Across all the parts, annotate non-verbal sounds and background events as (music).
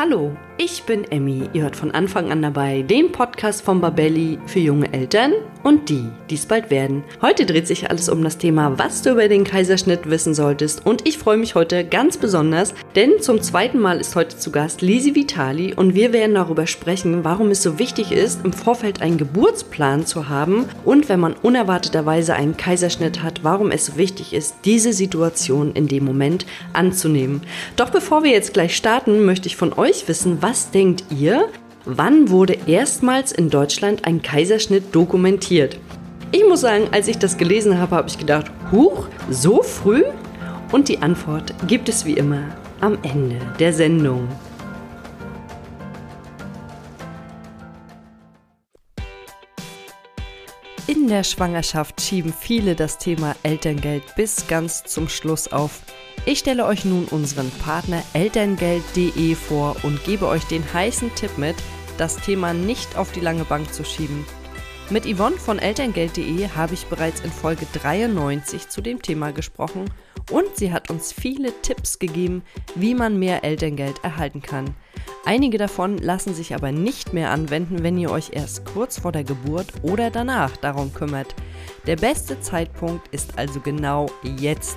Hallo, ich bin Emmy. Ihr hört von Anfang an dabei den Podcast von Babelli für junge Eltern und die, die es bald werden. Heute dreht sich alles um das Thema, was du über den Kaiserschnitt wissen solltest. Und ich freue mich heute ganz besonders, denn zum zweiten Mal ist heute zu Gast Lisi Vitali und wir werden darüber sprechen, warum es so wichtig ist, im Vorfeld einen Geburtsplan zu haben und wenn man unerwarteterweise einen Kaiserschnitt hat, warum es so wichtig ist, diese Situation in dem Moment anzunehmen. Doch bevor wir jetzt gleich starten, möchte ich von euch wissen, was denkt ihr, wann wurde erstmals in Deutschland ein Kaiserschnitt dokumentiert? Ich muss sagen, als ich das gelesen habe, habe ich gedacht, huch, so früh? Und die Antwort gibt es wie immer am Ende der Sendung. In der Schwangerschaft schieben viele das Thema Elterngeld bis ganz zum Schluss auf. Ich stelle euch nun unseren Partner elterngeld.de vor und gebe euch den heißen Tipp mit, das Thema nicht auf die lange Bank zu schieben. Mit Yvonne von elterngeld.de habe ich bereits in Folge 93 zu dem Thema gesprochen und sie hat uns viele Tipps gegeben, wie man mehr Elterngeld erhalten kann. Einige davon lassen sich aber nicht mehr anwenden, wenn ihr euch erst kurz vor der Geburt oder danach darum kümmert. Der beste Zeitpunkt ist also genau jetzt.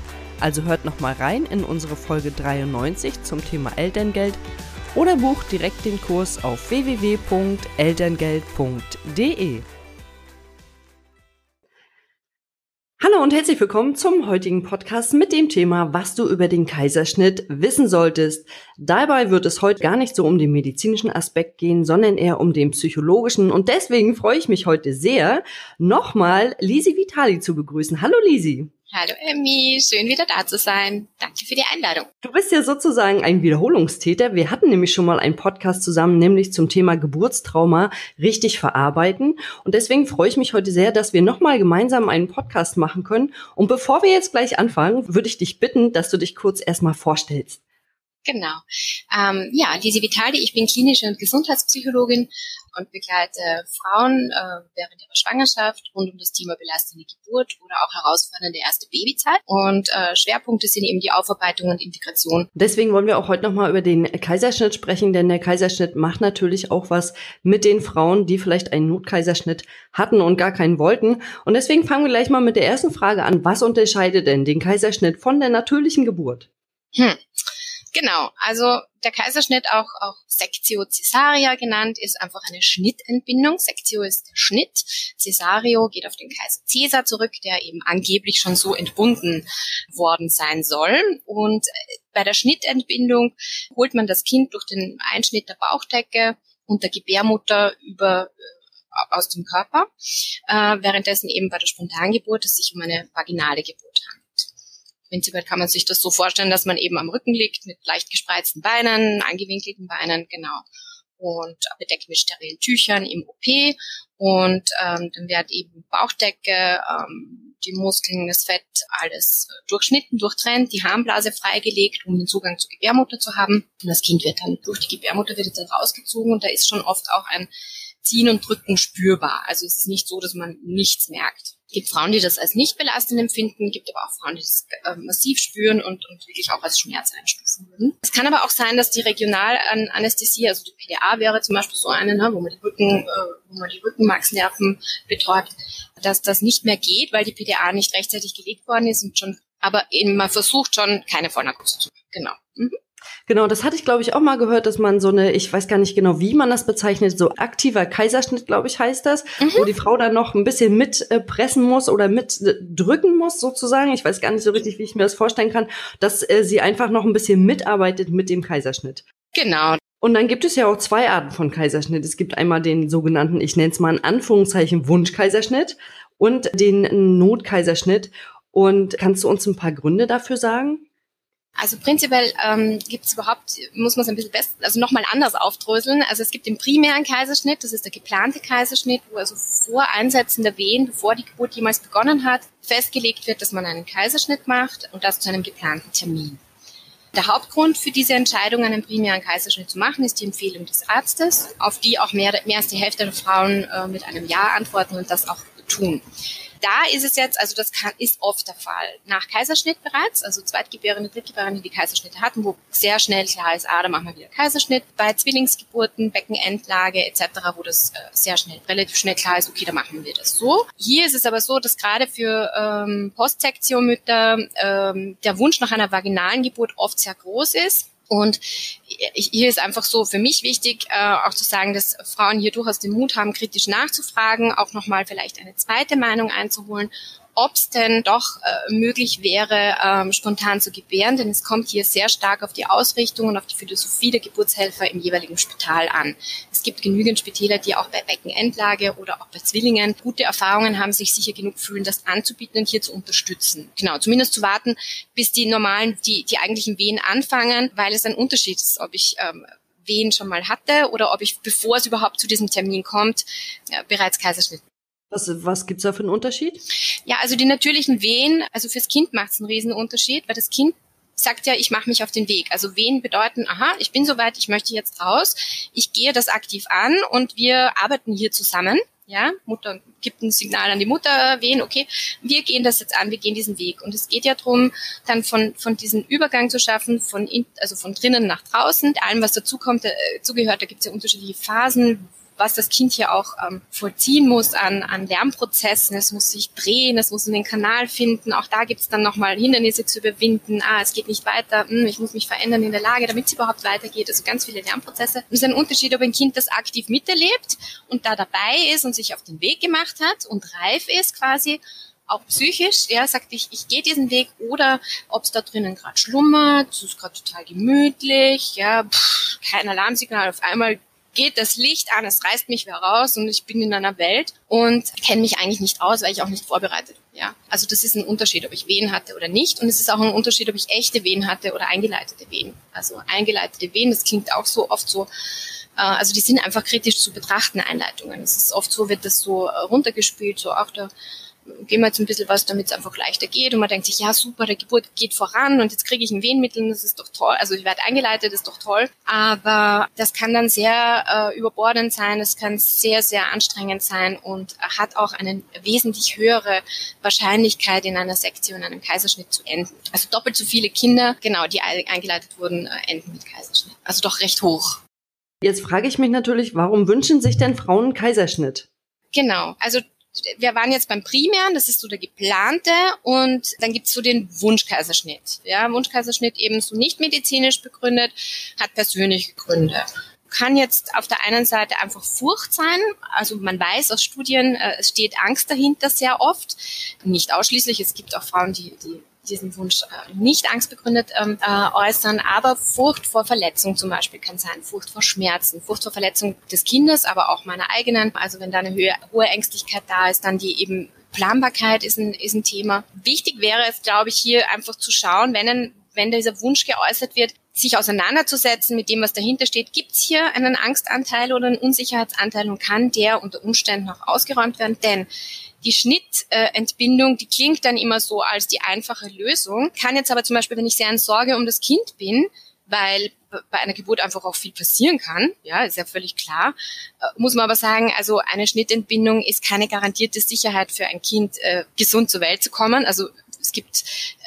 Also hört nochmal rein in unsere Folge 93 zum Thema Elterngeld oder bucht direkt den Kurs auf www.elterngeld.de. Hallo und herzlich willkommen zum heutigen Podcast mit dem Thema, was du über den Kaiserschnitt wissen solltest. Dabei wird es heute gar nicht so um den medizinischen Aspekt gehen, sondern eher um den psychologischen. Und deswegen freue ich mich heute sehr, nochmal Lisi Vitali zu begrüßen. Hallo Lisi. Hallo Emmy, schön wieder da zu sein. Danke für die Einladung. Du bist ja sozusagen ein Wiederholungstäter. Wir hatten nämlich schon mal einen Podcast zusammen, nämlich zum Thema Geburtstrauma richtig verarbeiten. Und deswegen freue ich mich heute sehr, dass wir nochmal gemeinsam einen Podcast machen können. Und bevor wir jetzt gleich anfangen, würde ich dich bitten, dass du dich kurz erstmal vorstellst. Genau. Ähm, ja, Lisi Vitali, ich bin klinische und Gesundheitspsychologin und begleite Frauen äh, während ihrer Schwangerschaft rund um das Thema belastende Geburt oder auch herausfordernde erste Babyzeit. Und äh, Schwerpunkte sind eben die Aufarbeitung und Integration. Deswegen wollen wir auch heute nochmal über den Kaiserschnitt sprechen, denn der Kaiserschnitt macht natürlich auch was mit den Frauen, die vielleicht einen Notkaiserschnitt hatten und gar keinen wollten. Und deswegen fangen wir gleich mal mit der ersten Frage an. Was unterscheidet denn den Kaiserschnitt von der natürlichen Geburt? Hm. Genau, also der Kaiserschnitt, auch, auch Sectio Caesaria genannt, ist einfach eine Schnittentbindung. Sectio ist der Schnitt. Cesario geht auf den Kaiser Caesar zurück, der eben angeblich schon so entbunden worden sein soll. Und äh, bei der Schnittentbindung holt man das Kind durch den Einschnitt der Bauchdecke und der Gebärmutter über äh, aus dem Körper, äh, währenddessen eben bei der Spontangeburt es sich um eine vaginale Geburt handelt. Prinzipiell kann man sich das so vorstellen, dass man eben am Rücken liegt mit leicht gespreizten Beinen, angewinkelten Beinen, genau. Und bedeckt mit sterilen Tüchern im OP. Und ähm, dann wird eben Bauchdecke, ähm, die Muskeln, das Fett, alles durchschnitten, durchtrennt, die Harnblase freigelegt, um den Zugang zur Gebärmutter zu haben. Und das Kind wird dann durch die Gebärmutter wird dann rausgezogen und da ist schon oft auch ein Ziehen und Drücken spürbar. Also es ist nicht so, dass man nichts merkt. Gibt Frauen, die das als nicht belastend empfinden, gibt aber auch Frauen, die das äh, massiv spüren und, und wirklich auch als Schmerz einstufen würden. Es kann aber auch sein, dass die Regionalanästhesie, also die PDA wäre zum Beispiel so eine, ne, wo man die Rücken, äh, wo man die Rückenmarksnerven betäubt, dass das nicht mehr geht, weil die PDA nicht rechtzeitig gelegt worden ist und schon, aber eben man versucht schon keine Vollnarkose zu. Genau. Mhm. Genau, das hatte ich, glaube ich, auch mal gehört, dass man so eine, ich weiß gar nicht genau, wie man das bezeichnet, so aktiver Kaiserschnitt, glaube ich, heißt das, mhm. wo die Frau dann noch ein bisschen mitpressen äh, muss oder mitdrücken muss, sozusagen. Ich weiß gar nicht so richtig, wie ich mir das vorstellen kann, dass äh, sie einfach noch ein bisschen mitarbeitet mit dem Kaiserschnitt. Genau. Und dann gibt es ja auch zwei Arten von Kaiserschnitt. Es gibt einmal den sogenannten, ich nenne es mal in Anführungszeichen, Wunschkaiserschnitt und den Notkaiserschnitt. Und kannst du uns ein paar Gründe dafür sagen? Also prinzipiell ähm, gibt es überhaupt, muss man es ein bisschen besser, also nochmal anders aufdröseln. Also es gibt den primären Kaiserschnitt, das ist der geplante Kaiserschnitt, wo also vor Einsetzen der Wehen, bevor die Geburt jemals begonnen hat, festgelegt wird, dass man einen Kaiserschnitt macht und das zu einem geplanten Termin. Der Hauptgrund für diese Entscheidung, einen primären Kaiserschnitt zu machen, ist die Empfehlung des Arztes, auf die auch mehr, mehr als die Hälfte der Frauen äh, mit einem Ja antworten und das auch tun da ist es jetzt, also das kann, ist oft der Fall. Nach Kaiserschnitt bereits, also Zweitgebärende, Drittgebärende, die Kaiserschnitte hatten, wo sehr schnell klar ist, ah, da machen wir wieder Kaiserschnitt. Bei Zwillingsgeburten, Beckenendlage etc., wo das äh, sehr schnell, relativ schnell klar ist, okay, da machen wir das so. Hier ist es aber so, dass gerade für ähm, Postsektionmütter ähm, der Wunsch nach einer vaginalen Geburt oft sehr groß ist und hier ist einfach so für mich wichtig, äh, auch zu sagen, dass Frauen hier durchaus den Mut haben, kritisch nachzufragen, auch nochmal vielleicht eine zweite Meinung einzuholen ob es denn doch äh, möglich wäre, ähm, spontan zu gebären, denn es kommt hier sehr stark auf die Ausrichtung und auf die Philosophie der Geburtshelfer im jeweiligen Spital an. Es gibt genügend Spitäler, die auch bei Beckenendlage oder auch bei Zwillingen gute Erfahrungen haben, sich sicher genug fühlen, das anzubieten und hier zu unterstützen. Genau, zumindest zu warten, bis die normalen, die, die eigentlichen Wehen anfangen, weil es ein Unterschied ist, ob ich ähm, Wehen schon mal hatte oder ob ich, bevor es überhaupt zu diesem Termin kommt, äh, bereits Kaiserschnitt was, was gibt's da für einen Unterschied? Ja, also die natürlichen Wehen, also fürs Kind macht es einen riesen Unterschied, weil das Kind sagt ja, ich mache mich auf den Weg. Also Wehen bedeuten, aha, ich bin soweit, ich möchte jetzt raus, ich gehe das aktiv an und wir arbeiten hier zusammen. Ja, Mutter gibt ein Signal an die Mutter, Wehen, okay, wir gehen das jetzt an, wir gehen diesen Weg. Und es geht ja darum, dann von, von diesem Übergang zu schaffen, von in, also von drinnen nach draußen, allem, was dazukommt, äh, dazugehört, da gibt es ja unterschiedliche Phasen, was das Kind hier auch ähm, vollziehen muss an, an Lernprozessen. Es muss sich drehen, es muss in den Kanal finden. Auch da gibt es dann nochmal Hindernisse zu überwinden. Ah, es geht nicht weiter. Hm, ich muss mich verändern in der Lage, damit es überhaupt weitergeht. Also ganz viele Lernprozesse. Es ist ein Unterschied, ob ein Kind das aktiv miterlebt und da dabei ist und sich auf den Weg gemacht hat und reif ist quasi auch psychisch, ja, sagt ich, ich gehe diesen Weg oder ob es da drinnen gerade schlummert, es ist gerade total gemütlich, ja, pff, kein Alarmsignal, auf einmal geht das Licht an, es reißt mich wieder raus und ich bin in einer Welt und kenne mich eigentlich nicht aus, weil ich auch nicht vorbereitet bin. Ja, also das ist ein Unterschied, ob ich Wehen hatte oder nicht. Und es ist auch ein Unterschied, ob ich echte Wehen hatte oder eingeleitete Wehen. Also eingeleitete Wehen, das klingt auch so oft so äh, also die sind einfach kritisch zu betrachten, Einleitungen. Es ist oft so, wird das so äh, runtergespielt, so auch der geben wir jetzt ein bisschen was, damit es einfach leichter geht. Und man denkt sich, ja super, der Geburt geht voran und jetzt kriege ich ein Wehenmittel und das ist doch toll. Also ich werde eingeleitet, ist doch toll. Aber das kann dann sehr äh, überbordend sein, es kann sehr, sehr anstrengend sein und hat auch eine wesentlich höhere Wahrscheinlichkeit, in einer Sektion, einem Kaiserschnitt zu enden. Also doppelt so viele Kinder, genau, die eingeleitet wurden, äh, enden mit Kaiserschnitt. Also doch recht hoch. Jetzt frage ich mich natürlich, warum wünschen sich denn Frauen Kaiserschnitt? Genau, also wir waren jetzt beim Primären, das ist so der geplante und dann gibt's so den Wunschkaiserschnitt. Ja, Wunschkaiserschnitt eben so nicht medizinisch begründet, hat persönliche Gründe. Kann jetzt auf der einen Seite einfach Furcht sein, also man weiß aus Studien, äh, es steht Angst dahinter sehr oft, nicht ausschließlich, es gibt auch Frauen, die, die diesen Wunsch äh, nicht angstbegründet ähm, äh, äußern, aber Furcht vor Verletzung zum Beispiel kann sein, Furcht vor Schmerzen, Furcht vor Verletzung des Kindes, aber auch meiner eigenen. Also wenn da eine hohe, hohe Ängstlichkeit da ist, dann die eben Planbarkeit ist ein, ist ein Thema. Wichtig wäre es, glaube ich, hier einfach zu schauen, wenn, ein, wenn dieser Wunsch geäußert wird, sich auseinanderzusetzen mit dem, was dahinter steht. Gibt es hier einen Angstanteil oder einen Unsicherheitsanteil und kann der unter Umständen auch ausgeräumt werden? Denn die Schnittentbindung, die klingt dann immer so als die einfache Lösung, kann jetzt aber zum Beispiel, wenn ich sehr in Sorge um das Kind bin, weil bei einer Geburt einfach auch viel passieren kann, ja, ist ja völlig klar, äh, muss man aber sagen, also eine Schnittentbindung ist keine garantierte Sicherheit für ein Kind, äh, gesund zur Welt zu kommen. Also es gibt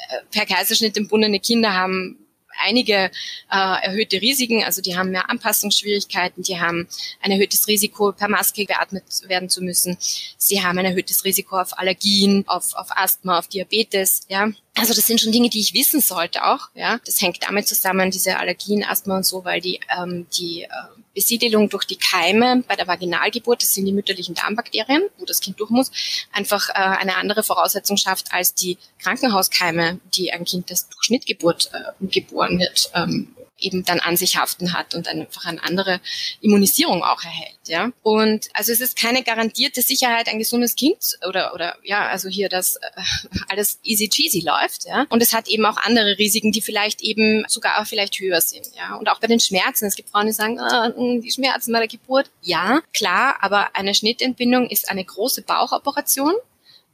äh, per Kaiserschnitt entbundene Kinder haben einige äh, erhöhte Risiken. Also die haben mehr Anpassungsschwierigkeiten, die haben ein erhöhtes Risiko, per Maske beatmet werden zu müssen. Sie haben ein erhöhtes Risiko auf Allergien, auf, auf Asthma, auf Diabetes. Ja, also das sind schon Dinge, die ich wissen sollte auch. Ja, das hängt damit zusammen, diese Allergien, Asthma und so, weil die ähm, die äh, Besiedelung durch die Keime bei der Vaginalgeburt, das sind die mütterlichen Darmbakterien, wo das Kind durch muss, einfach äh, eine andere Voraussetzung schafft als die Krankenhauskeime, die ein Kind, das durch Schnittgeburt äh, geboren wird, ähm, eben dann an sich haften hat und einfach eine andere Immunisierung auch erhält. Ja? Und also es ist keine garantierte Sicherheit, ein gesundes Kind oder, oder ja, also hier, dass äh, (laughs) alles easy cheesy läuft. Ja? Und es hat eben auch andere Risiken, die vielleicht eben sogar auch vielleicht höher sind. Ja? Und auch bei den Schmerzen. Es gibt Frauen, die sagen, ah, hm, die Schmerzen bei der Geburt. Ja, klar, aber eine Schnittentbindung ist eine große Bauchoperation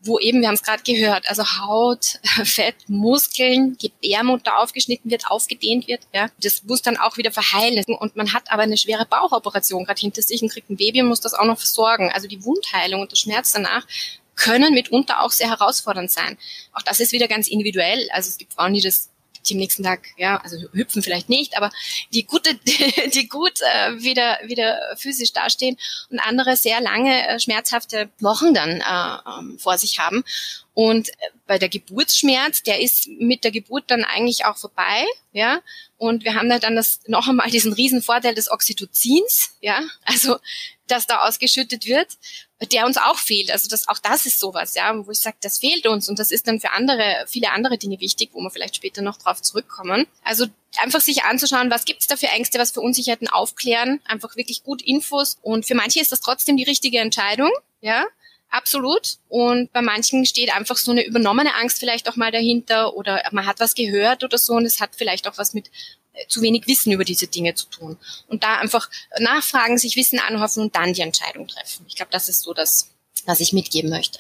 wo eben, wir haben es gerade gehört, also Haut, (laughs) Fett, Muskeln, Gebärmutter aufgeschnitten wird, aufgedehnt wird. Ja. Das muss dann auch wieder verheilen. Und man hat aber eine schwere Bauchoperation gerade hinter sich und kriegt ein Baby und muss das auch noch versorgen. Also die Wundheilung und der Schmerz danach können mitunter auch sehr herausfordernd sein. Auch das ist wieder ganz individuell. Also es gibt Frauen, die das die am nächsten Tag, ja, also hüpfen vielleicht nicht, aber die gute, (laughs) die gut äh, wieder wieder physisch dastehen und andere sehr lange äh, schmerzhafte Wochen dann äh, ähm, vor sich haben. Und äh, bei der Geburtsschmerz, der ist mit der Geburt dann eigentlich auch vorbei, ja. Und wir haben da dann das noch einmal diesen riesen Vorteil des Oxytocins, ja, also das da ausgeschüttet wird der uns auch fehlt. Also das, auch das ist sowas, ja, wo ich sage, das fehlt uns und das ist dann für andere, viele andere Dinge wichtig, wo wir vielleicht später noch drauf zurückkommen. Also einfach sich anzuschauen, was gibt's da für Ängste, was für Unsicherheiten aufklären, einfach wirklich gut Infos und für manche ist das trotzdem die richtige Entscheidung, ja. Absolut. Und bei manchen steht einfach so eine übernommene Angst vielleicht auch mal dahinter oder man hat was gehört oder so und es hat vielleicht auch was mit zu wenig Wissen über diese Dinge zu tun. Und da einfach nachfragen, sich Wissen anhoffen und dann die Entscheidung treffen. Ich glaube, das ist so das, was ich mitgeben möchte.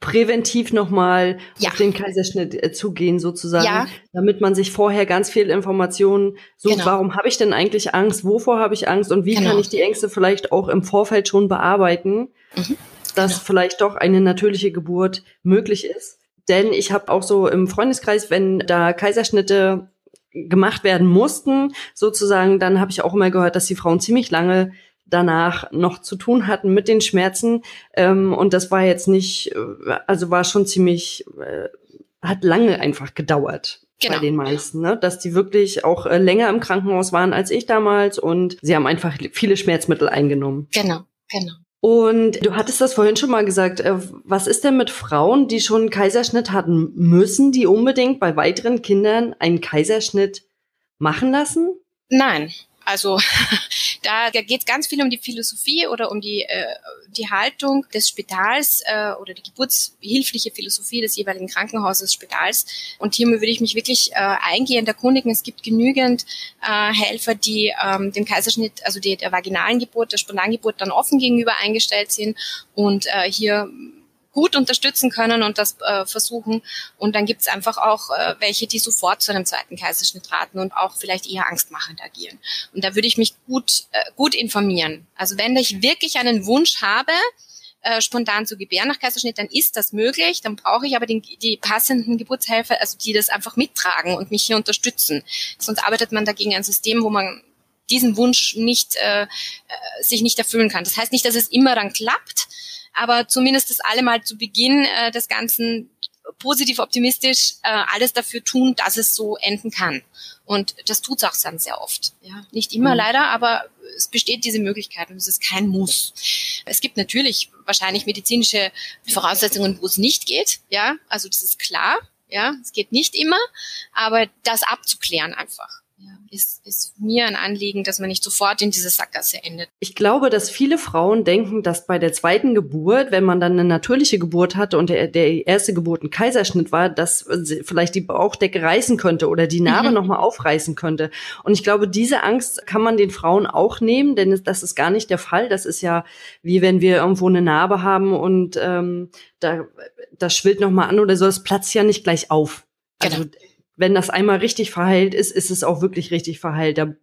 Präventiv nochmal ja. auf den Kaiserschnitt äh, zugehen, sozusagen, ja. damit man sich vorher ganz viel Informationen sucht, genau. warum habe ich denn eigentlich Angst, wovor habe ich Angst und wie genau. kann ich die Ängste vielleicht auch im Vorfeld schon bearbeiten, mhm. dass genau. vielleicht doch eine natürliche Geburt möglich ist. Denn ich habe auch so im Freundeskreis, wenn da Kaiserschnitte gemacht werden mussten, sozusagen, dann habe ich auch immer gehört, dass die Frauen ziemlich lange danach noch zu tun hatten mit den Schmerzen. Ähm, und das war jetzt nicht, äh, also war schon ziemlich, äh, hat lange einfach gedauert. Genau. Bei den meisten, ne? dass die wirklich auch äh, länger im Krankenhaus waren als ich damals und sie haben einfach viele Schmerzmittel eingenommen. Genau, genau. Und du hattest das vorhin schon mal gesagt. Äh, was ist denn mit Frauen, die schon einen Kaiserschnitt hatten? Müssen die unbedingt bei weiteren Kindern einen Kaiserschnitt machen lassen? Nein. Also (laughs) da, da geht es ganz viel um die Philosophie oder um die, äh, die Haltung des Spitals äh, oder die geburtshilfliche Philosophie des jeweiligen Krankenhauses, Spitals. Und hier würde ich mich wirklich äh, eingehend erkundigen. Es gibt genügend äh, Helfer, die ähm, dem Kaiserschnitt, also die, der vaginalen Geburt, der Spontangeburt dann offen gegenüber eingestellt sind und äh, hier gut unterstützen können und das äh, versuchen. Und dann gibt's einfach auch äh, welche, die sofort zu einem zweiten Kaiserschnitt raten und auch vielleicht eher angstmachend agieren. Und da würde ich mich gut, äh, gut informieren. Also wenn ich wirklich einen Wunsch habe, äh, spontan zu gebären nach Kaiserschnitt, dann ist das möglich. Dann brauche ich aber den, die passenden Geburtshelfer, also die das einfach mittragen und mich hier unterstützen. Sonst arbeitet man dagegen ein System, wo man diesen Wunsch nicht äh, äh sich nicht erfüllen kann. Das heißt nicht, dass es immer dann klappt, aber zumindest das alle mal zu Beginn äh, des Ganzen positiv optimistisch äh, alles dafür tun, dass es so enden kann. Und das tut es auch dann sehr oft. Ja. Nicht immer mhm. leider, aber es besteht diese Möglichkeit und es ist kein Muss. Es gibt natürlich wahrscheinlich medizinische Voraussetzungen, wo es nicht geht. Ja, also das ist klar. Ja, es geht nicht immer, aber das abzuklären einfach ist, ist mir ein Anliegen, dass man nicht sofort in diese Sackgasse endet. Ich glaube, dass viele Frauen denken, dass bei der zweiten Geburt, wenn man dann eine natürliche Geburt hatte und der, der erste Geburt ein Kaiserschnitt war, dass vielleicht die Bauchdecke reißen könnte oder die Narbe mhm. nochmal aufreißen könnte. Und ich glaube, diese Angst kann man den Frauen auch nehmen, denn das ist gar nicht der Fall. Das ist ja wie wenn wir irgendwo eine Narbe haben und ähm, da das schwillt nochmal an oder so, das platzt ja nicht gleich auf. Also genau wenn das einmal richtig verheilt ist, ist es auch wirklich richtig verheilt. Da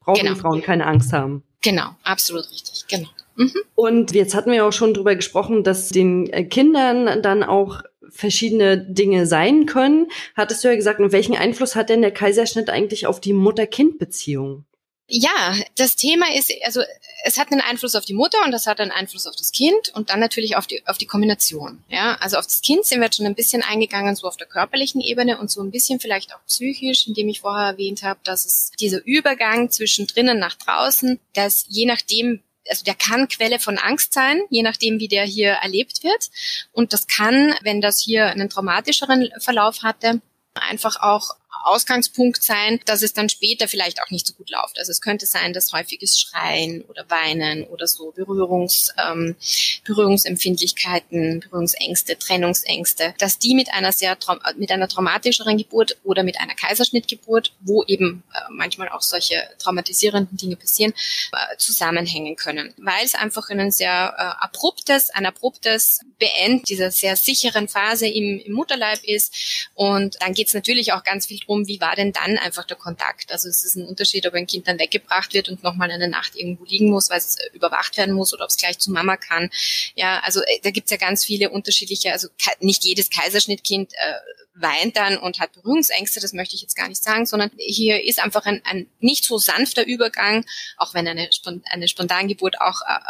brauchen genau. die Frauen keine Angst haben. Genau, absolut richtig, genau. Mhm. Und jetzt hatten wir auch schon drüber gesprochen, dass den äh, Kindern dann auch verschiedene Dinge sein können. Hattest du ja gesagt, und welchen Einfluss hat denn der Kaiserschnitt eigentlich auf die Mutter-Kind-Beziehung? Ja, das Thema ist, also es hat einen Einfluss auf die Mutter und das hat einen Einfluss auf das Kind und dann natürlich auf die, auf die Kombination. Ja, also auf das Kind sind wir jetzt schon ein bisschen eingegangen, so auf der körperlichen Ebene und so ein bisschen vielleicht auch psychisch, indem ich vorher erwähnt habe, dass es dieser Übergang zwischen drinnen nach draußen, dass je nachdem, also der kann Quelle von Angst sein, je nachdem, wie der hier erlebt wird. Und das kann, wenn das hier einen traumatischeren Verlauf hatte, einfach auch Ausgangspunkt sein, dass es dann später vielleicht auch nicht so gut läuft. Also es könnte sein, dass häufiges Schreien oder Weinen oder so Berührungs, ähm, Berührungsempfindlichkeiten, Berührungsängste, Trennungsängste, dass die mit einer sehr mit einer traumatischeren Geburt oder mit einer Kaiserschnittgeburt, wo eben äh, manchmal auch solche traumatisierenden Dinge passieren, äh, zusammenhängen können, weil es einfach ein sehr äh, abruptes, ein abruptes Beenden dieser sehr sicheren Phase im, im Mutterleib ist. Und dann geht es natürlich auch ganz viel drum, wie war denn dann einfach der Kontakt? Also es ist ein Unterschied, ob ein Kind dann weggebracht wird und nochmal eine Nacht irgendwo liegen muss, weil es überwacht werden muss oder ob es gleich zu Mama kann. Ja, also äh, da gibt's ja ganz viele unterschiedliche, also nicht jedes Kaiserschnittkind äh, weint dann und hat Berührungsängste, das möchte ich jetzt gar nicht sagen, sondern hier ist einfach ein, ein nicht so sanfter Übergang, auch wenn eine, eine Spontangeburt auch äh,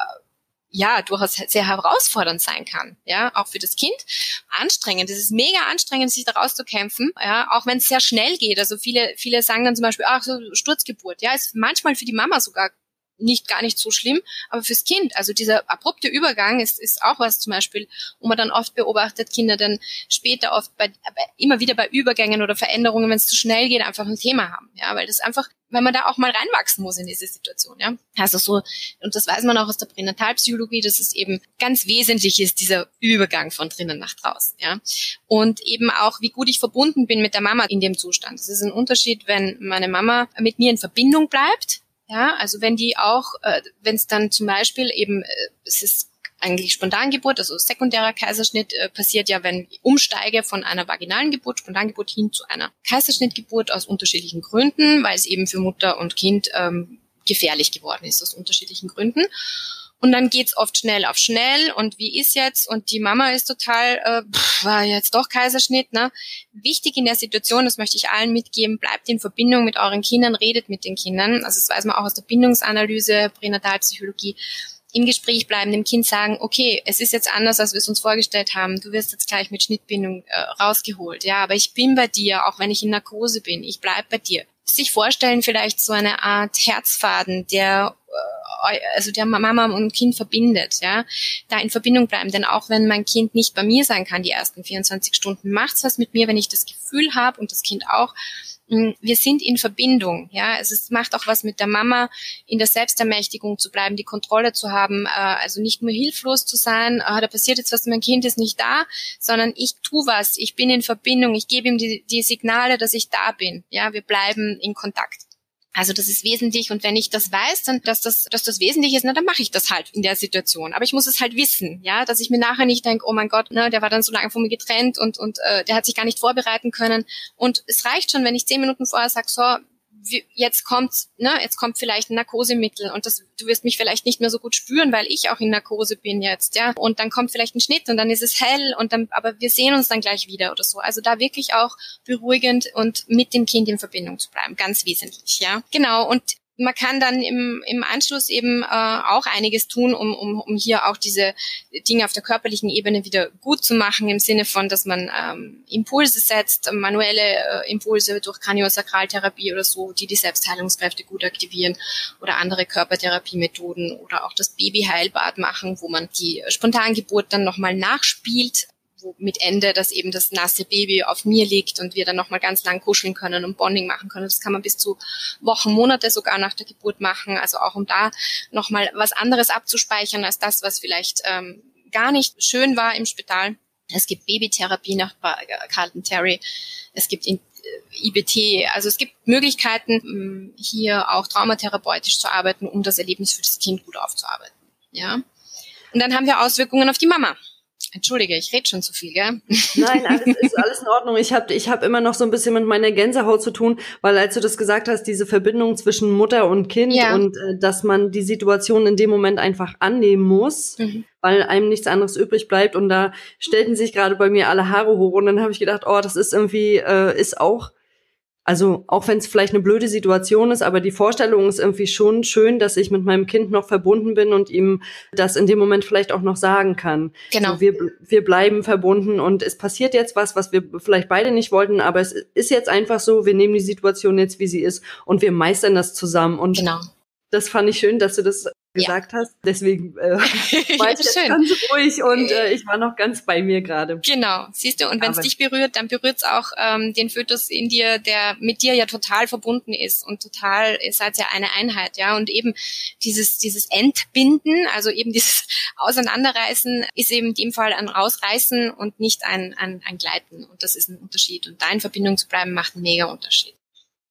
ja durchaus sehr herausfordernd sein kann, ja, auch für das Kind. Anstrengend, es ist mega anstrengend, sich da rauszukämpfen, ja, auch wenn es sehr schnell geht. Also viele, viele sagen dann zum Beispiel, ach so Sturzgeburt, ja, ist manchmal für die Mama sogar nicht gar nicht so schlimm, aber fürs Kind, also dieser abrupte Übergang ist, ist auch was zum Beispiel, wo man dann oft beobachtet, Kinder dann später oft bei, immer wieder bei Übergängen oder Veränderungen, wenn es zu schnell geht, einfach ein Thema haben, ja, weil das einfach, weil man da auch mal reinwachsen muss in diese Situation, ja. Also so, und das weiß man auch aus der Pränatalpsychologie, dass es eben ganz wesentlich ist, dieser Übergang von drinnen nach draußen, ja. Und eben auch, wie gut ich verbunden bin mit der Mama in dem Zustand. Es ist ein Unterschied, wenn meine Mama mit mir in Verbindung bleibt, ja, also wenn die auch, äh, wenn es dann zum Beispiel eben, äh, es ist eigentlich Spontangeburt, also sekundärer Kaiserschnitt äh, passiert ja, wenn ich umsteige von einer vaginalen Geburt, Spontangeburt hin zu einer Kaiserschnittgeburt aus unterschiedlichen Gründen, weil es eben für Mutter und Kind ähm, gefährlich geworden ist aus unterschiedlichen Gründen. Und dann geht's oft schnell auf schnell und wie ist jetzt? Und die Mama ist total, äh, pff, war jetzt doch Kaiserschnitt. Ne? Wichtig in der Situation, das möchte ich allen mitgeben, bleibt in Verbindung mit euren Kindern, redet mit den Kindern. Also das weiß man auch aus der Bindungsanalyse, Pränatalpsychologie im Gespräch bleiben, dem Kind sagen, okay, es ist jetzt anders, als wir es uns vorgestellt haben. Du wirst jetzt gleich mit Schnittbindung äh, rausgeholt. Ja, aber ich bin bei dir, auch wenn ich in Narkose bin. Ich bleib bei dir. Sich vorstellen, vielleicht so eine Art Herzfaden, der also der Mama und Kind verbindet, ja, da in Verbindung bleiben. Denn auch wenn mein Kind nicht bei mir sein kann, die ersten 24 Stunden, macht's was mit mir, wenn ich das Gefühl habe und das Kind auch, wir sind in Verbindung, ja. Also es macht auch was mit der Mama, in der Selbstermächtigung zu bleiben, die Kontrolle zu haben, äh, also nicht nur hilflos zu sein, ah, da passiert jetzt was, mein Kind ist nicht da, sondern ich tu was, ich bin in Verbindung, ich gebe ihm die, die Signale, dass ich da bin, ja. Wir bleiben in Kontakt. Also das ist wesentlich und wenn ich das weiß, dann dass das, dass das wesentlich ist, na, dann mache ich das halt in der Situation. Aber ich muss es halt wissen, ja, dass ich mir nachher nicht denke, oh mein Gott, ne, der war dann so lange von mir getrennt und und äh, der hat sich gar nicht vorbereiten können. Und es reicht schon, wenn ich zehn Minuten vorher sage, so, jetzt kommt, ne, jetzt kommt vielleicht ein Narkosemittel und das, du wirst mich vielleicht nicht mehr so gut spüren, weil ich auch in Narkose bin jetzt, ja. Und dann kommt vielleicht ein Schnitt und dann ist es hell und dann, aber wir sehen uns dann gleich wieder oder so. Also da wirklich auch beruhigend und mit dem Kind in Verbindung zu bleiben, ganz wesentlich, ja. Genau. Und man kann dann im, im Anschluss eben äh, auch einiges tun, um, um, um hier auch diese Dinge auf der körperlichen Ebene wieder gut zu machen, im Sinne von, dass man ähm, Impulse setzt, manuelle äh, Impulse durch Kraniosakraltherapie oder so, die die Selbstheilungskräfte gut aktivieren oder andere Körpertherapiemethoden oder auch das Babyheilbad machen, wo man die Spontangeburt dann nochmal nachspielt wo mit Ende, dass eben das nasse Baby auf mir liegt und wir dann nochmal ganz lang kuscheln können und Bonding machen können. Das kann man bis zu Wochen, Monate sogar nach der Geburt machen. Also auch um da nochmal was anderes abzuspeichern als das, was vielleicht ähm, gar nicht schön war im Spital. Es gibt Babytherapie nach Carlton Terry. Es gibt in, äh, IBT. Also es gibt Möglichkeiten, hier auch traumatherapeutisch zu arbeiten, um das Erlebnis für das Kind gut aufzuarbeiten. Ja. Und dann haben wir Auswirkungen auf die Mama. Entschuldige, ich rede schon zu viel, gell? Nein, alles (laughs) ist alles in Ordnung. Ich habe ich hab immer noch so ein bisschen mit meiner Gänsehaut zu tun, weil als du das gesagt hast, diese Verbindung zwischen Mutter und Kind ja. und äh, dass man die Situation in dem Moment einfach annehmen muss, mhm. weil einem nichts anderes übrig bleibt. Und da stellten sich gerade bei mir alle Haare hoch und dann habe ich gedacht, oh, das ist irgendwie, äh, ist auch also auch wenn es vielleicht eine blöde Situation ist, aber die Vorstellung ist irgendwie schon schön, dass ich mit meinem Kind noch verbunden bin und ihm das in dem Moment vielleicht auch noch sagen kann. Genau. So, wir, wir bleiben verbunden und es passiert jetzt was, was wir vielleicht beide nicht wollten, aber es ist jetzt einfach so, wir nehmen die Situation jetzt, wie sie ist und wir meistern das zusammen. Und genau. das fand ich schön, dass du das gesagt ja. hast. Deswegen äh, (laughs) war ich jetzt ganz ruhig und äh, ich war noch ganz bei mir gerade. Genau, siehst du, und wenn es dich berührt, dann berührt es auch ähm, den Fötus in dir, der mit dir ja total verbunden ist und total, ihr seid ja eine Einheit, ja. Und eben dieses, dieses Entbinden, also eben dieses (laughs) Auseinanderreißen, ist eben in dem Fall ein Rausreißen und nicht ein, ein, ein Gleiten. Und das ist ein Unterschied. Und da in Verbindung zu bleiben, macht einen mega Unterschied.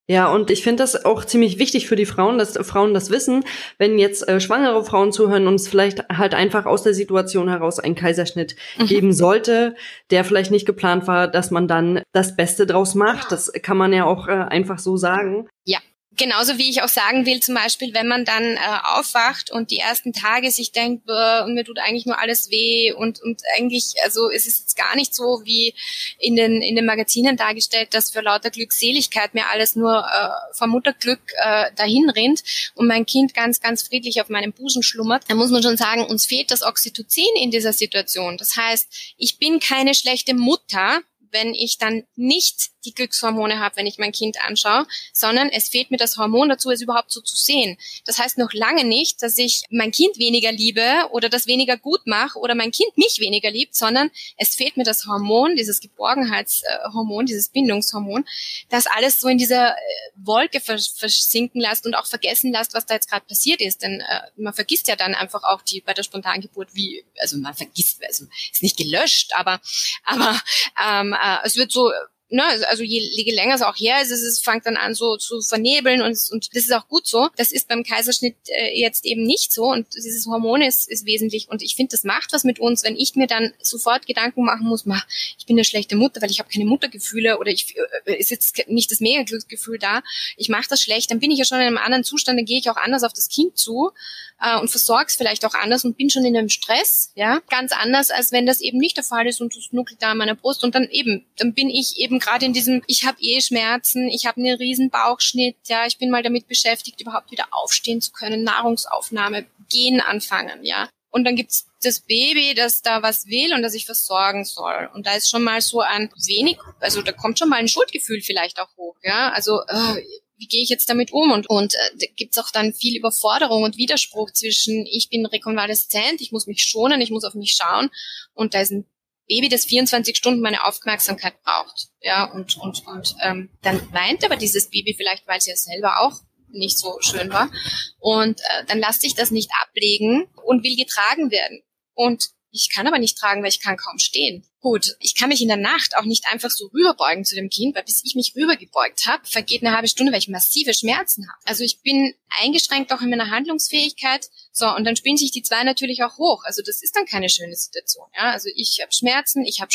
Ja, und ich finde das auch ziemlich wichtig für die Frauen, dass Frauen das wissen, wenn jetzt äh, schwangere Frauen zuhören und es vielleicht halt einfach aus der Situation heraus einen Kaiserschnitt mhm. geben sollte, der vielleicht nicht geplant war, dass man dann das Beste draus macht. Das kann man ja auch äh, einfach so sagen. Ja, Genauso wie ich auch sagen will, zum Beispiel, wenn man dann äh, aufwacht und die ersten Tage sich denkt, äh, mir tut eigentlich nur alles weh und, und eigentlich, also es ist jetzt gar nicht so wie in den, in den Magazinen dargestellt, dass für lauter Glückseligkeit mir alles nur äh, vom Mutterglück äh, dahin rinnt und mein Kind ganz, ganz friedlich auf meinem Busen schlummert, dann muss man schon sagen, uns fehlt das Oxytocin in dieser Situation. Das heißt, ich bin keine schlechte Mutter, wenn ich dann nicht die Glückshormone habe, wenn ich mein Kind anschaue, sondern es fehlt mir das Hormon dazu, es überhaupt so zu sehen. Das heißt noch lange nicht, dass ich mein Kind weniger liebe oder das weniger gut mache oder mein Kind mich weniger liebt, sondern es fehlt mir das Hormon, dieses Geborgenheitshormon, dieses Bindungshormon, das alles so in dieser äh, Wolke versinken lässt und auch vergessen lässt, was da jetzt gerade passiert ist. Denn äh, man vergisst ja dann einfach auch die bei der Spontangeburt, wie, also man vergisst, also ist nicht gelöscht, aber aber ähm, äh, es wird so ne, also je, je länger es auch her ist, es, es fängt dann an so zu vernebeln und, und das ist auch gut so. Das ist beim Kaiserschnitt äh, jetzt eben nicht so und dieses Hormon ist, ist wesentlich und ich finde, das macht was mit uns, wenn ich mir dann sofort Gedanken machen muss, mach, ich bin eine schlechte Mutter, weil ich habe keine Muttergefühle oder ich äh, ist jetzt nicht das mega Glücksgefühl da, ich mache das schlecht, dann bin ich ja schon in einem anderen Zustand, dann gehe ich auch anders auf das Kind zu äh, und versorg's vielleicht auch anders und bin schon in einem Stress, ja, ganz anders, als wenn das eben nicht der Fall ist und es nuckelt da an meiner Brust und dann eben, dann bin ich eben gerade in diesem, ich habe eh Schmerzen, ich habe einen riesen Bauchschnitt, ja, ich bin mal damit beschäftigt, überhaupt wieder aufstehen zu können, Nahrungsaufnahme, gehen anfangen, ja. Und dann gibt's das Baby, das da was will und das ich versorgen soll. Und da ist schon mal so ein wenig, also da kommt schon mal ein Schuldgefühl vielleicht auch hoch, ja. Also äh, wie gehe ich jetzt damit um? Und, und äh, da gibt's auch dann viel Überforderung und Widerspruch zwischen, ich bin rekonvaleszent, ich muss mich schonen, ich muss auf mich schauen und da ist ein Baby, das 24 Stunden meine Aufmerksamkeit braucht. Ja, und, und, und ähm, dann weint aber dieses Baby vielleicht, weil sie ja selber auch nicht so schön war. Und äh, dann lässt sich das nicht ablegen und will getragen werden. Und ich kann aber nicht tragen, weil ich kann kaum stehen. Gut, ich kann mich in der Nacht auch nicht einfach so rüberbeugen zu dem Kind, weil bis ich mich rübergebeugt habe, vergeht eine halbe Stunde, weil ich massive Schmerzen habe. Also ich bin eingeschränkt auch in meiner Handlungsfähigkeit. So, und dann spielen sich die zwei natürlich auch hoch. Also das ist dann keine schöne Situation. Ja? Also ich habe Schmerzen, ich habe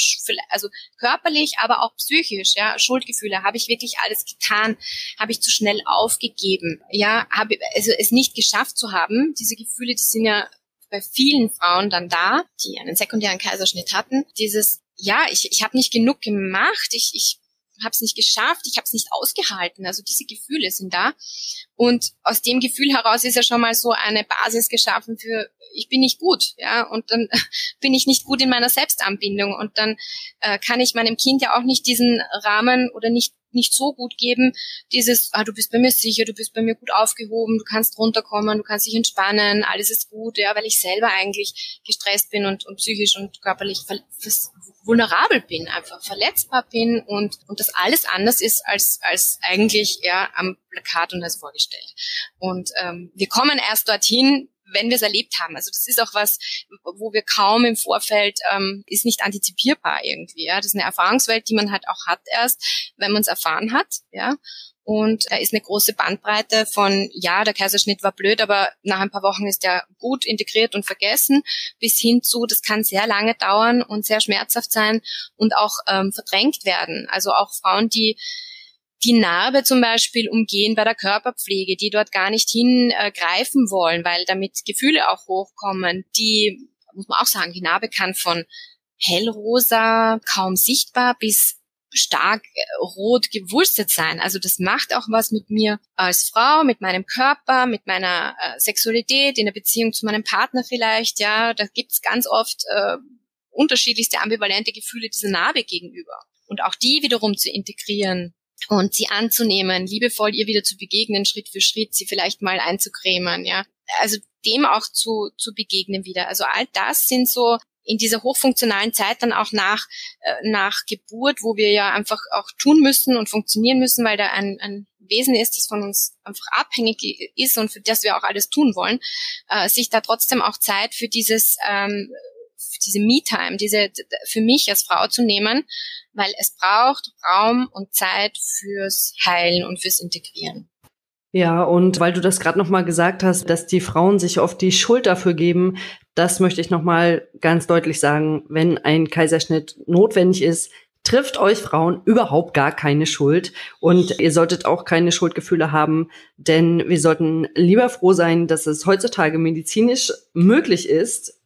also körperlich, aber auch psychisch, ja, Schuldgefühle. Habe ich wirklich alles getan? Habe ich zu schnell aufgegeben? Ja, habe also es nicht geschafft zu haben. Diese Gefühle, die sind ja bei vielen Frauen dann da, die einen sekundären Kaiserschnitt hatten, dieses, ja, ich, ich habe nicht genug gemacht, ich, ich habe es nicht geschafft, ich habe es nicht ausgehalten. Also diese Gefühle sind da. Und aus dem Gefühl heraus ist ja schon mal so eine Basis geschaffen für ich bin nicht gut, ja, und dann (laughs) bin ich nicht gut in meiner Selbstanbindung und dann äh, kann ich meinem Kind ja auch nicht diesen Rahmen oder nicht nicht so gut geben, dieses, ah, du bist bei mir sicher, du bist bei mir gut aufgehoben, du kannst runterkommen, du kannst dich entspannen, alles ist gut, ja, weil ich selber eigentlich gestresst bin und, und psychisch und körperlich vulnerabel bin, einfach verletzbar bin und, und das alles anders ist als, als eigentlich ja, am Plakat und als vorgestellt. Und ähm, wir kommen erst dorthin, wenn wir es erlebt haben. Also das ist auch was, wo wir kaum im Vorfeld, ähm, ist nicht antizipierbar irgendwie. Ja? Das ist eine Erfahrungswelt, die man halt auch hat erst, wenn man es erfahren hat. Ja. Und da ist eine große Bandbreite von, ja, der Kaiserschnitt war blöd, aber nach ein paar Wochen ist er gut integriert und vergessen, bis hin zu, das kann sehr lange dauern und sehr schmerzhaft sein und auch ähm, verdrängt werden. Also auch Frauen, die die Narbe zum Beispiel umgehen bei der Körperpflege, die dort gar nicht hingreifen äh, wollen, weil damit Gefühle auch hochkommen. Die, muss man auch sagen, die Narbe kann von hellrosa, kaum sichtbar bis stark äh, rot gewurstet sein. Also das macht auch was mit mir als Frau, mit meinem Körper, mit meiner äh, Sexualität, in der Beziehung zu meinem Partner vielleicht. Ja, da gibt's ganz oft äh, unterschiedlichste ambivalente Gefühle dieser Narbe gegenüber. Und auch die wiederum zu integrieren und sie anzunehmen, liebevoll ihr wieder zu begegnen, Schritt für Schritt, sie vielleicht mal einzucremen, ja. also dem auch zu, zu begegnen wieder. Also all das sind so in dieser hochfunktionalen Zeit dann auch nach, äh, nach Geburt, wo wir ja einfach auch tun müssen und funktionieren müssen, weil da ein, ein Wesen ist, das von uns einfach abhängig ist und für das wir auch alles tun wollen, äh, sich da trotzdem auch Zeit für dieses, ähm, diese Me-Time, diese für mich als Frau zu nehmen, weil es braucht Raum und Zeit fürs Heilen und fürs Integrieren. Ja, und weil du das gerade noch mal gesagt hast, dass die Frauen sich oft die Schuld dafür geben, das möchte ich noch mal ganz deutlich sagen, wenn ein Kaiserschnitt notwendig ist, trifft euch Frauen überhaupt gar keine Schuld und ihr solltet auch keine Schuldgefühle haben, denn wir sollten lieber froh sein, dass es heutzutage medizinisch möglich ist,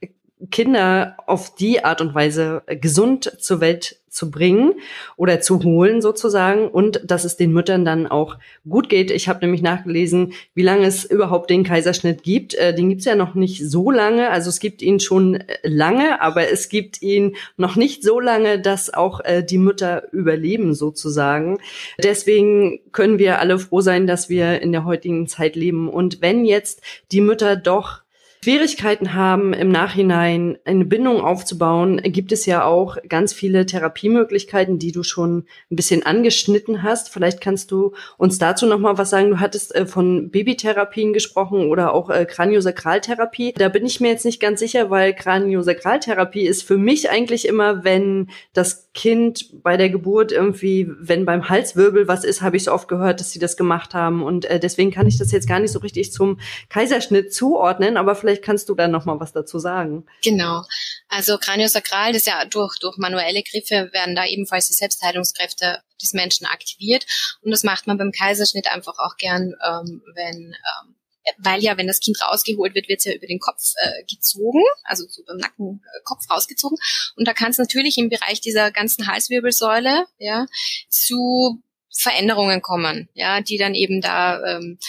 Kinder auf die Art und Weise gesund zur Welt zu bringen oder zu holen sozusagen und dass es den Müttern dann auch gut geht. Ich habe nämlich nachgelesen, wie lange es überhaupt den Kaiserschnitt gibt. Äh, den gibt's ja noch nicht so lange. Also es gibt ihn schon äh, lange, aber es gibt ihn noch nicht so lange, dass auch äh, die Mütter überleben sozusagen. Deswegen können wir alle froh sein, dass wir in der heutigen Zeit leben. Und wenn jetzt die Mütter doch Schwierigkeiten haben, im Nachhinein eine Bindung aufzubauen, gibt es ja auch ganz viele Therapiemöglichkeiten, die du schon ein bisschen angeschnitten hast. Vielleicht kannst du uns dazu noch mal was sagen. Du hattest äh, von Babytherapien gesprochen oder auch äh, Kraniosakraltherapie. Da bin ich mir jetzt nicht ganz sicher, weil Kraniosakraltherapie ist für mich eigentlich immer, wenn das Kind bei der Geburt irgendwie, wenn beim Halswirbel was ist, habe ich so oft gehört, dass sie das gemacht haben. Und äh, deswegen kann ich das jetzt gar nicht so richtig zum Kaiserschnitt zuordnen, aber vielleicht kannst du da noch mal was dazu sagen. Genau. Also Kraniosakral, das ist ja durch, durch manuelle Griffe werden da ebenfalls die Selbstheilungskräfte des Menschen aktiviert. Und das macht man beim Kaiserschnitt einfach auch gern, ähm, wenn ähm, weil ja, wenn das Kind rausgeholt wird, wird es ja über den Kopf äh, gezogen, also so beim Nacken äh, Kopf rausgezogen. Und da kann es natürlich im Bereich dieser ganzen Halswirbelsäule ja zu Veränderungen kommen, ja, die dann eben da ähm,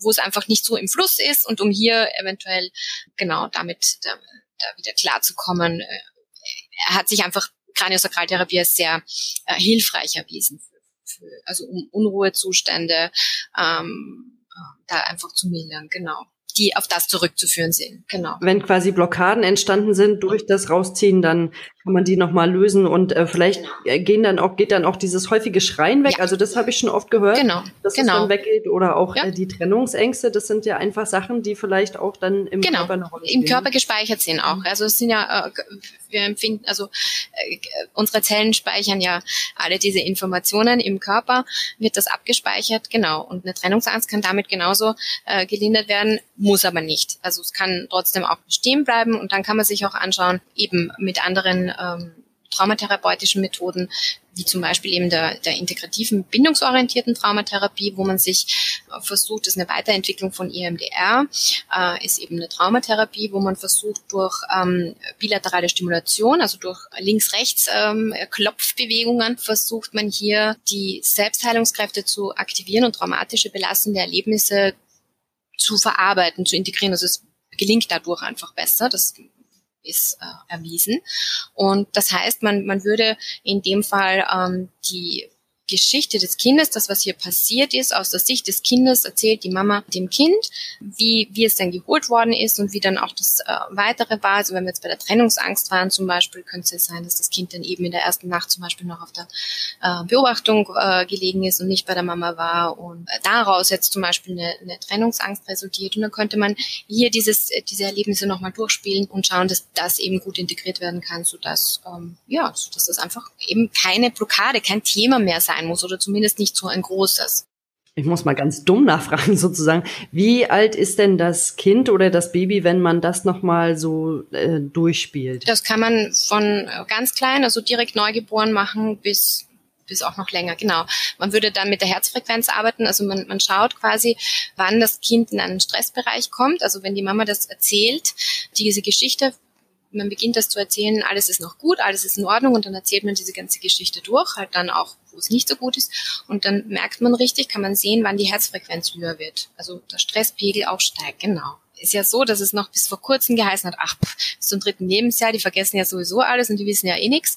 wo es einfach nicht so im Fluss ist und um hier eventuell genau damit da, da wieder klarzukommen, äh, hat sich einfach Kraniosakraltherapie als sehr äh, hilfreich erwiesen, für, für, also um Unruhezustände ähm, äh, da einfach zu mildern, genau die auf das zurückzuführen sind. Genau. Wenn quasi Blockaden entstanden sind durch das Rausziehen, dann kann man die nochmal lösen und äh, vielleicht genau. gehen dann auch, geht dann auch dieses häufige Schreien weg. Ja. Also das habe ich schon oft gehört, genau. dass genau. es dann weggeht. Oder auch ja. äh, die Trennungsängste, das sind ja einfach Sachen, die vielleicht auch dann im genau. Körper eine Rolle spielen. Im Körper gespeichert sind auch. Also es sind ja, äh, wir empfinden, also äh, unsere Zellen speichern ja alle diese Informationen im Körper, wird das abgespeichert, genau. Und eine Trennungsangst kann damit genauso äh, gelindert werden, muss aber nicht. Also es kann trotzdem auch bestehen bleiben und dann kann man sich auch anschauen, eben mit anderen ähm, traumatherapeutischen Methoden, wie zum Beispiel eben der, der integrativen bindungsorientierten Traumatherapie, wo man sich äh, versucht, das ist eine Weiterentwicklung von EMDR, äh, ist eben eine Traumatherapie, wo man versucht, durch ähm, bilaterale Stimulation, also durch links-rechts ähm, Klopfbewegungen, versucht man hier die Selbstheilungskräfte zu aktivieren und traumatische belastende Erlebnisse zu verarbeiten, zu integrieren. Also es gelingt dadurch einfach besser. Das ist äh, erwiesen. Und das heißt, man, man würde in dem Fall ähm, die Geschichte des Kindes, das, was hier passiert ist, aus der Sicht des Kindes erzählt die Mama dem Kind, wie, wie es denn geholt worden ist und wie dann auch das äh, Weitere war. Also wenn wir jetzt bei der Trennungsangst waren zum Beispiel, könnte es sein, dass das Kind dann eben in der ersten Nacht zum Beispiel noch auf der äh, Beobachtung äh, gelegen ist und nicht bei der Mama war und äh, daraus jetzt zum Beispiel eine, eine Trennungsangst resultiert. Und dann könnte man hier dieses, äh, diese Erlebnisse nochmal durchspielen und schauen, dass das eben gut integriert werden kann, sodass, ähm, ja, sodass das einfach eben keine Blockade, kein Thema mehr sein sein muss oder zumindest nicht so ein großes. Ich muss mal ganz dumm nachfragen (laughs) sozusagen. Wie alt ist denn das Kind oder das Baby, wenn man das nochmal so äh, durchspielt? Das kann man von ganz klein, also direkt neugeboren machen bis bis auch noch länger, genau. Man würde dann mit der Herzfrequenz arbeiten, also man, man schaut quasi, wann das Kind in einen Stressbereich kommt. Also wenn die Mama das erzählt, diese Geschichte man beginnt das zu erzählen, alles ist noch gut, alles ist in Ordnung und dann erzählt man diese ganze Geschichte durch, halt dann auch, wo es nicht so gut ist. Und dann merkt man richtig, kann man sehen, wann die Herzfrequenz höher wird. Also der Stresspegel auch steigt, genau. ist ja so, dass es noch bis vor kurzem geheißen hat, ach, bis zum dritten Lebensjahr, die vergessen ja sowieso alles und die wissen ja eh nichts.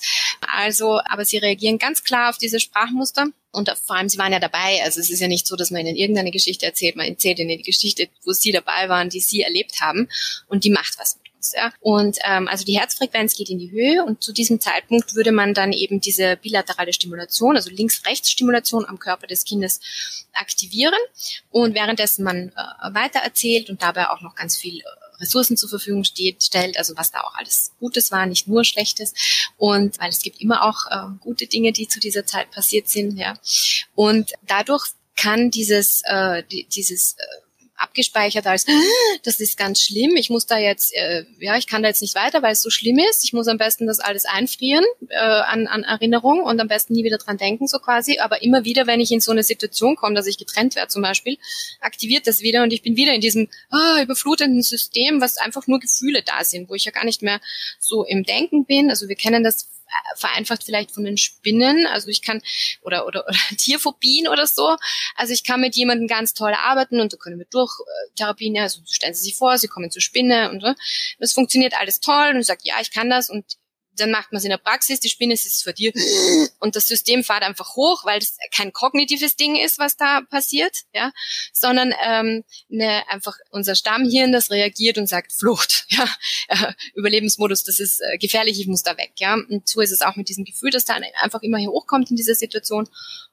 Also, aber sie reagieren ganz klar auf diese Sprachmuster und vor allem, sie waren ja dabei. Also es ist ja nicht so, dass man ihnen irgendeine Geschichte erzählt, man erzählt ihnen die Geschichte, wo sie dabei waren, die sie erlebt haben und die macht was mit. Ja. Und ähm, also die Herzfrequenz geht in die Höhe und zu diesem Zeitpunkt würde man dann eben diese bilaterale Stimulation, also Links-Rechts-Stimulation am Körper des Kindes aktivieren und währenddessen man äh, weiter erzählt und dabei auch noch ganz viel äh, Ressourcen zur Verfügung steht, stellt, also was da auch alles Gutes war, nicht nur Schlechtes. Und weil es gibt immer auch äh, gute Dinge, die zu dieser Zeit passiert sind, ja. Und dadurch kann dieses, äh, dieses äh, abgespeichert als, das ist ganz schlimm, ich muss da jetzt, äh, ja, ich kann da jetzt nicht weiter, weil es so schlimm ist. Ich muss am besten das alles einfrieren äh, an, an Erinnerung und am besten nie wieder dran denken, so quasi. Aber immer wieder, wenn ich in so eine Situation komme, dass ich getrennt werde zum Beispiel, aktiviert das wieder und ich bin wieder in diesem ah, überflutenden System, was einfach nur Gefühle da sind, wo ich ja gar nicht mehr so im Denken bin. Also wir kennen das vereinfacht vielleicht von den Spinnen. Also ich kann, oder, oder, oder (laughs) Tierphobien oder so. Also ich kann mit jemandem ganz toll arbeiten und da können wir durch äh, Therapien, also stellen Sie sich vor, Sie kommen zur Spinne und so. Das funktioniert alles toll und sage, ja, ich kann das und dann macht man es in der Praxis, die Spinne sitzt vor dir (gasps) und das System fährt einfach hoch, weil es kein kognitives Ding ist, was da passiert, ja, sondern ähm, ne, einfach unser Stammhirn, das reagiert und sagt Flucht, (laughs) ja, äh, Überlebensmodus, das ist äh, gefährlich, ich muss da weg, ja. Und so ist es auch mit diesem Gefühl, dass da einfach immer hier hochkommt in dieser Situation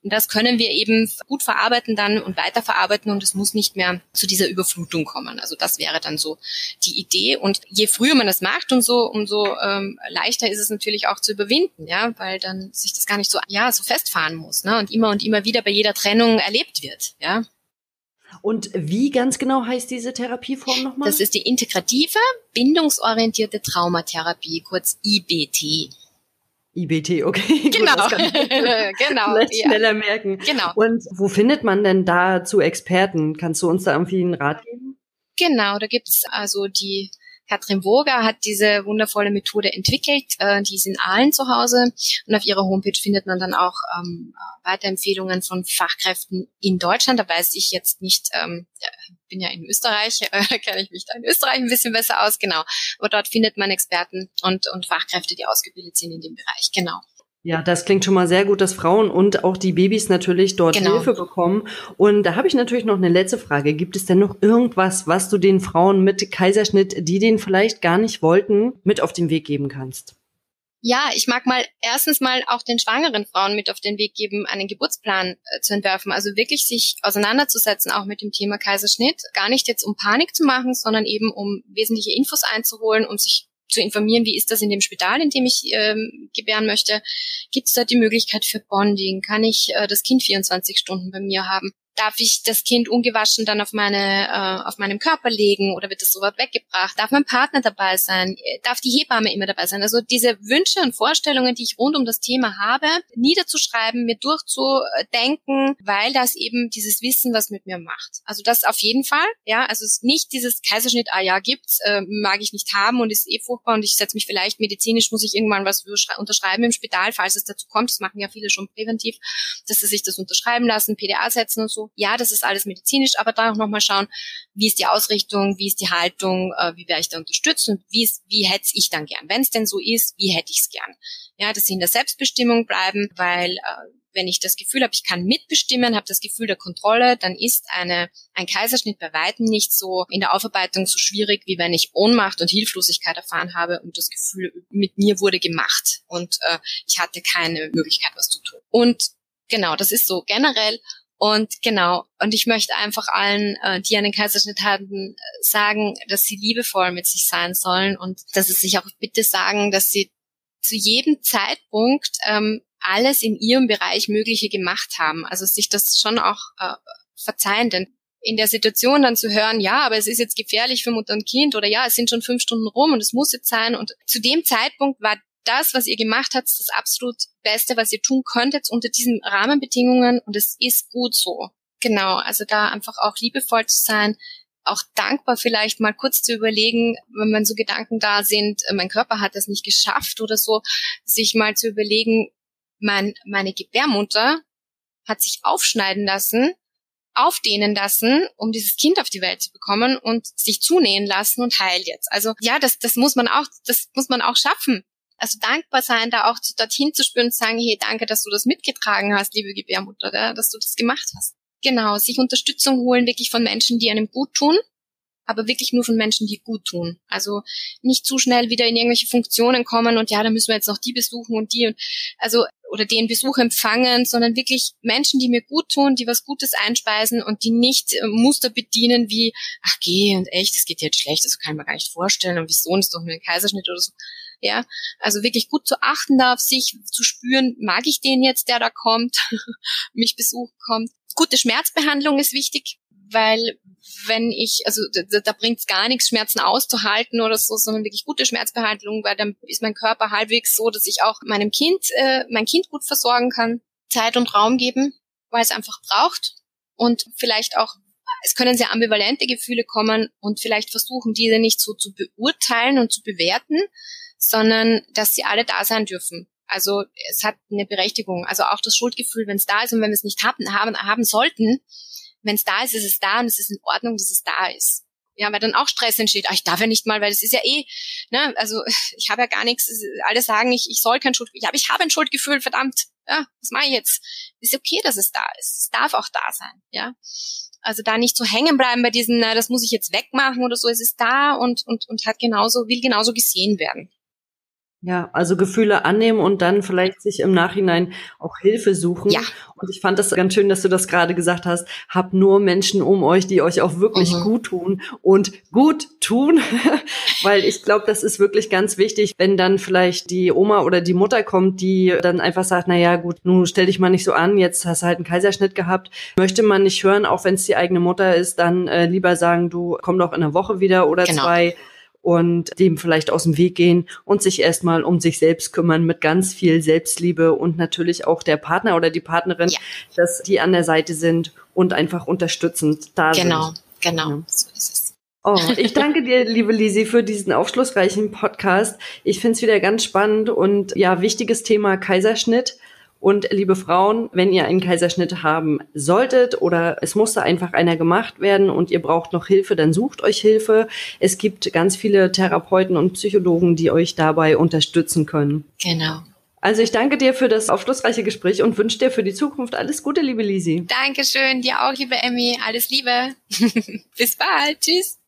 und das können wir eben gut verarbeiten dann und weiterverarbeiten und es muss nicht mehr zu dieser Überflutung kommen. Also das wäre dann so die Idee und je früher man das macht, umso umso ähm, leichter ist ist es natürlich auch zu überwinden, ja, weil dann sich das gar nicht so, ja, so festfahren muss, ne, und immer und immer wieder bei jeder Trennung erlebt wird, ja. Und wie ganz genau heißt diese Therapieform nochmal? Das ist die integrative, bindungsorientierte Traumatherapie, kurz IBT. IBT, okay. (laughs) Genau. Gut, (laughs) genau. Ja. schneller merken. Genau. Und wo findet man denn da zu Experten? Kannst du uns da irgendwie einen Rat geben? Genau, da gibt's also die Katrin Woger hat diese wundervolle Methode entwickelt. Äh, die ist in Aalen zu Hause und auf ihrer Homepage findet man dann auch ähm, Weiterempfehlungen von Fachkräften in Deutschland. Da weiß ich jetzt nicht, ähm, bin ja in Österreich, (laughs) äh, kenne ich mich da in Österreich ein bisschen besser aus, genau. Aber dort findet man Experten und, und Fachkräfte, die ausgebildet sind in dem Bereich, genau. Ja, das klingt schon mal sehr gut, dass Frauen und auch die Babys natürlich dort genau. Hilfe bekommen. Und da habe ich natürlich noch eine letzte Frage. Gibt es denn noch irgendwas, was du den Frauen mit Kaiserschnitt, die den vielleicht gar nicht wollten, mit auf den Weg geben kannst? Ja, ich mag mal erstens mal auch den schwangeren Frauen mit auf den Weg geben, einen Geburtsplan äh, zu entwerfen. Also wirklich sich auseinanderzusetzen, auch mit dem Thema Kaiserschnitt. Gar nicht jetzt um Panik zu machen, sondern eben um wesentliche Infos einzuholen, um sich zu informieren, wie ist das in dem Spital, in dem ich ähm, gebären möchte. Gibt es da die Möglichkeit für Bonding? Kann ich äh, das Kind 24 Stunden bei mir haben? Darf ich das Kind ungewaschen dann auf meine äh, auf meinem Körper legen oder wird das so weit weggebracht? Darf mein Partner dabei sein? Darf die Hebamme immer dabei sein? Also diese Wünsche und Vorstellungen, die ich rund um das Thema habe, niederzuschreiben, mir durchzudenken, weil das eben dieses Wissen was mit mir macht. Also das auf jeden Fall, ja, also es ist nicht dieses Kaiserschnitt, ah ja, gibt's, äh, mag ich nicht haben und ist eh furchtbar und ich setze mich vielleicht medizinisch, muss ich irgendwann was unterschreiben im Spital, falls es dazu kommt. Das machen ja viele schon präventiv, dass sie sich das unterschreiben lassen, PDA setzen und so ja, das ist alles medizinisch, aber da auch nochmal schauen, wie ist die Ausrichtung, wie ist die Haltung, äh, wie werde ich da unterstützt und wie, wie hätte ich dann gern. Wenn es denn so ist, wie hätte ich es gern. Ja, dass sie in der Selbstbestimmung bleiben, weil äh, wenn ich das Gefühl habe, ich kann mitbestimmen, habe das Gefühl der Kontrolle, dann ist eine, ein Kaiserschnitt bei weitem nicht so in der Aufarbeitung so schwierig, wie wenn ich Ohnmacht und Hilflosigkeit erfahren habe und das Gefühl, mit mir wurde gemacht und äh, ich hatte keine Möglichkeit, was zu tun. Und genau, das ist so generell. Und genau, und ich möchte einfach allen, äh, die einen Kaiserschnitt hatten, sagen, dass sie liebevoll mit sich sein sollen und dass sie sich auch bitte sagen, dass sie zu jedem Zeitpunkt ähm, alles in ihrem Bereich Mögliche gemacht haben. Also sich das schon auch äh, verzeihen, denn in der Situation dann zu hören, ja, aber es ist jetzt gefährlich für Mutter und Kind oder ja, es sind schon fünf Stunden rum und es muss jetzt sein. Und zu dem Zeitpunkt war das, was ihr gemacht habt, das absolut Beste, was ihr tun könntet unter diesen Rahmenbedingungen und es ist gut so. Genau, also da einfach auch liebevoll zu sein, auch dankbar vielleicht mal kurz zu überlegen, wenn man so Gedanken da sind, äh, mein Körper hat das nicht geschafft oder so, sich mal zu überlegen, mein, meine Gebärmutter hat sich aufschneiden lassen aufdehnen lassen, um dieses Kind auf die Welt zu bekommen und sich zunähen lassen und heilt jetzt. Also ja, das, das muss man auch, das muss man auch schaffen. Also dankbar sein, da auch dorthin zu spüren und sagen, hey, danke, dass du das mitgetragen hast, liebe Gebärmutter, dass du das gemacht hast. Genau, sich Unterstützung holen, wirklich von Menschen, die einem gut tun, aber wirklich nur von Menschen, die gut tun. Also nicht zu schnell wieder in irgendwelche Funktionen kommen und ja, da müssen wir jetzt noch die besuchen und die und also oder den Besuch empfangen, sondern wirklich Menschen, die mir gut tun, die was Gutes einspeisen und die nicht äh, Muster bedienen wie, ach geh und echt, das geht jetzt schlecht, das kann ich mir gar nicht vorstellen und wieso ist doch nur ein Kaiserschnitt oder so. Ja, also wirklich gut zu achten da auf sich, zu spüren, mag ich den jetzt, der da kommt, (laughs) mich besuchen kommt. Gute Schmerzbehandlung ist wichtig, weil wenn ich, also da, da bringt es gar nichts, Schmerzen auszuhalten oder so, sondern wirklich gute Schmerzbehandlung, weil dann ist mein Körper halbwegs so, dass ich auch meinem Kind, äh, mein Kind gut versorgen kann, Zeit und Raum geben, weil es einfach braucht. Und vielleicht auch es können sehr ambivalente Gefühle kommen und vielleicht versuchen, diese nicht so zu beurteilen und zu bewerten, sondern dass sie alle da sein dürfen. Also es hat eine Berechtigung. Also auch das Schuldgefühl, wenn es da ist und wenn wir es nicht haben, haben, haben sollten, wenn es da ist, ist es da und es ist in Ordnung, dass es da ist. Ja, weil dann auch Stress entsteht. Ah, ich darf ja nicht mal, weil es ist ja eh, ne, also (laughs) ich habe ja gar nichts. Alle sagen, ich, ich soll kein Schuldgefühl. Ja, aber ich habe ein Schuldgefühl, verdammt. Ja, was mache ich jetzt? Ist okay, dass es da ist. Es darf auch da sein, ja. Also da nicht so hängen bleiben bei diesen, na, das muss ich jetzt wegmachen oder so. Es ist da und, und, und hat genauso, will genauso gesehen werden. Ja, also Gefühle annehmen und dann vielleicht sich im Nachhinein auch Hilfe suchen. Ja. Und ich fand das ganz schön, dass du das gerade gesagt hast. Habt nur Menschen um euch, die euch auch wirklich mhm. gut tun und gut tun, (laughs) weil ich glaube, das ist wirklich ganz wichtig, wenn dann vielleicht die Oma oder die Mutter kommt, die dann einfach sagt, na ja, gut, nun stell dich mal nicht so an, jetzt hast du halt einen Kaiserschnitt gehabt. Möchte man nicht hören, auch wenn es die eigene Mutter ist, dann äh, lieber sagen, du komm doch in einer Woche wieder oder genau. zwei und dem vielleicht aus dem Weg gehen und sich erstmal um sich selbst kümmern mit ganz viel Selbstliebe und natürlich auch der Partner oder die Partnerin, ja. dass die an der Seite sind und einfach unterstützend da genau, sind. Genau, genau, so ist es. Oh, ich danke dir, liebe Lisi, für diesen aufschlussreichen Podcast. Ich finde es wieder ganz spannend und ja, wichtiges Thema Kaiserschnitt. Und liebe Frauen, wenn ihr einen Kaiserschnitt haben solltet oder es musste einfach einer gemacht werden und ihr braucht noch Hilfe, dann sucht euch Hilfe. Es gibt ganz viele Therapeuten und Psychologen, die euch dabei unterstützen können. Genau. Also ich danke dir für das aufschlussreiche Gespräch und wünsche dir für die Zukunft alles Gute, liebe Lisi. Dankeschön, dir auch, liebe Emmy. Alles Liebe. (laughs) Bis bald. Tschüss.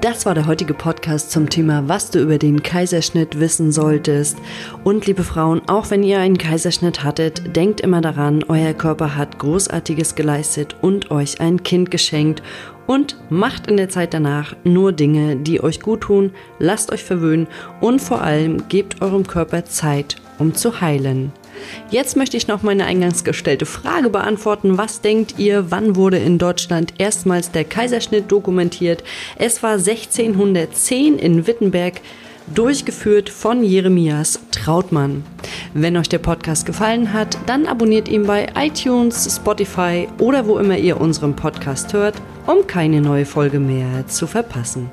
Das war der heutige Podcast zum Thema, was du über den Kaiserschnitt wissen solltest. Und liebe Frauen, auch wenn ihr einen Kaiserschnitt hattet, denkt immer daran, euer Körper hat Großartiges geleistet und euch ein Kind geschenkt. Und macht in der Zeit danach nur Dinge, die euch gut tun, lasst euch verwöhnen und vor allem gebt eurem Körper Zeit, um zu heilen. Jetzt möchte ich noch meine eingangs gestellte Frage beantworten. Was denkt ihr, wann wurde in Deutschland erstmals der Kaiserschnitt dokumentiert? Es war 1610 in Wittenberg durchgeführt von Jeremias Trautmann. Wenn euch der Podcast gefallen hat, dann abonniert ihn bei iTunes, Spotify oder wo immer ihr unseren Podcast hört, um keine neue Folge mehr zu verpassen.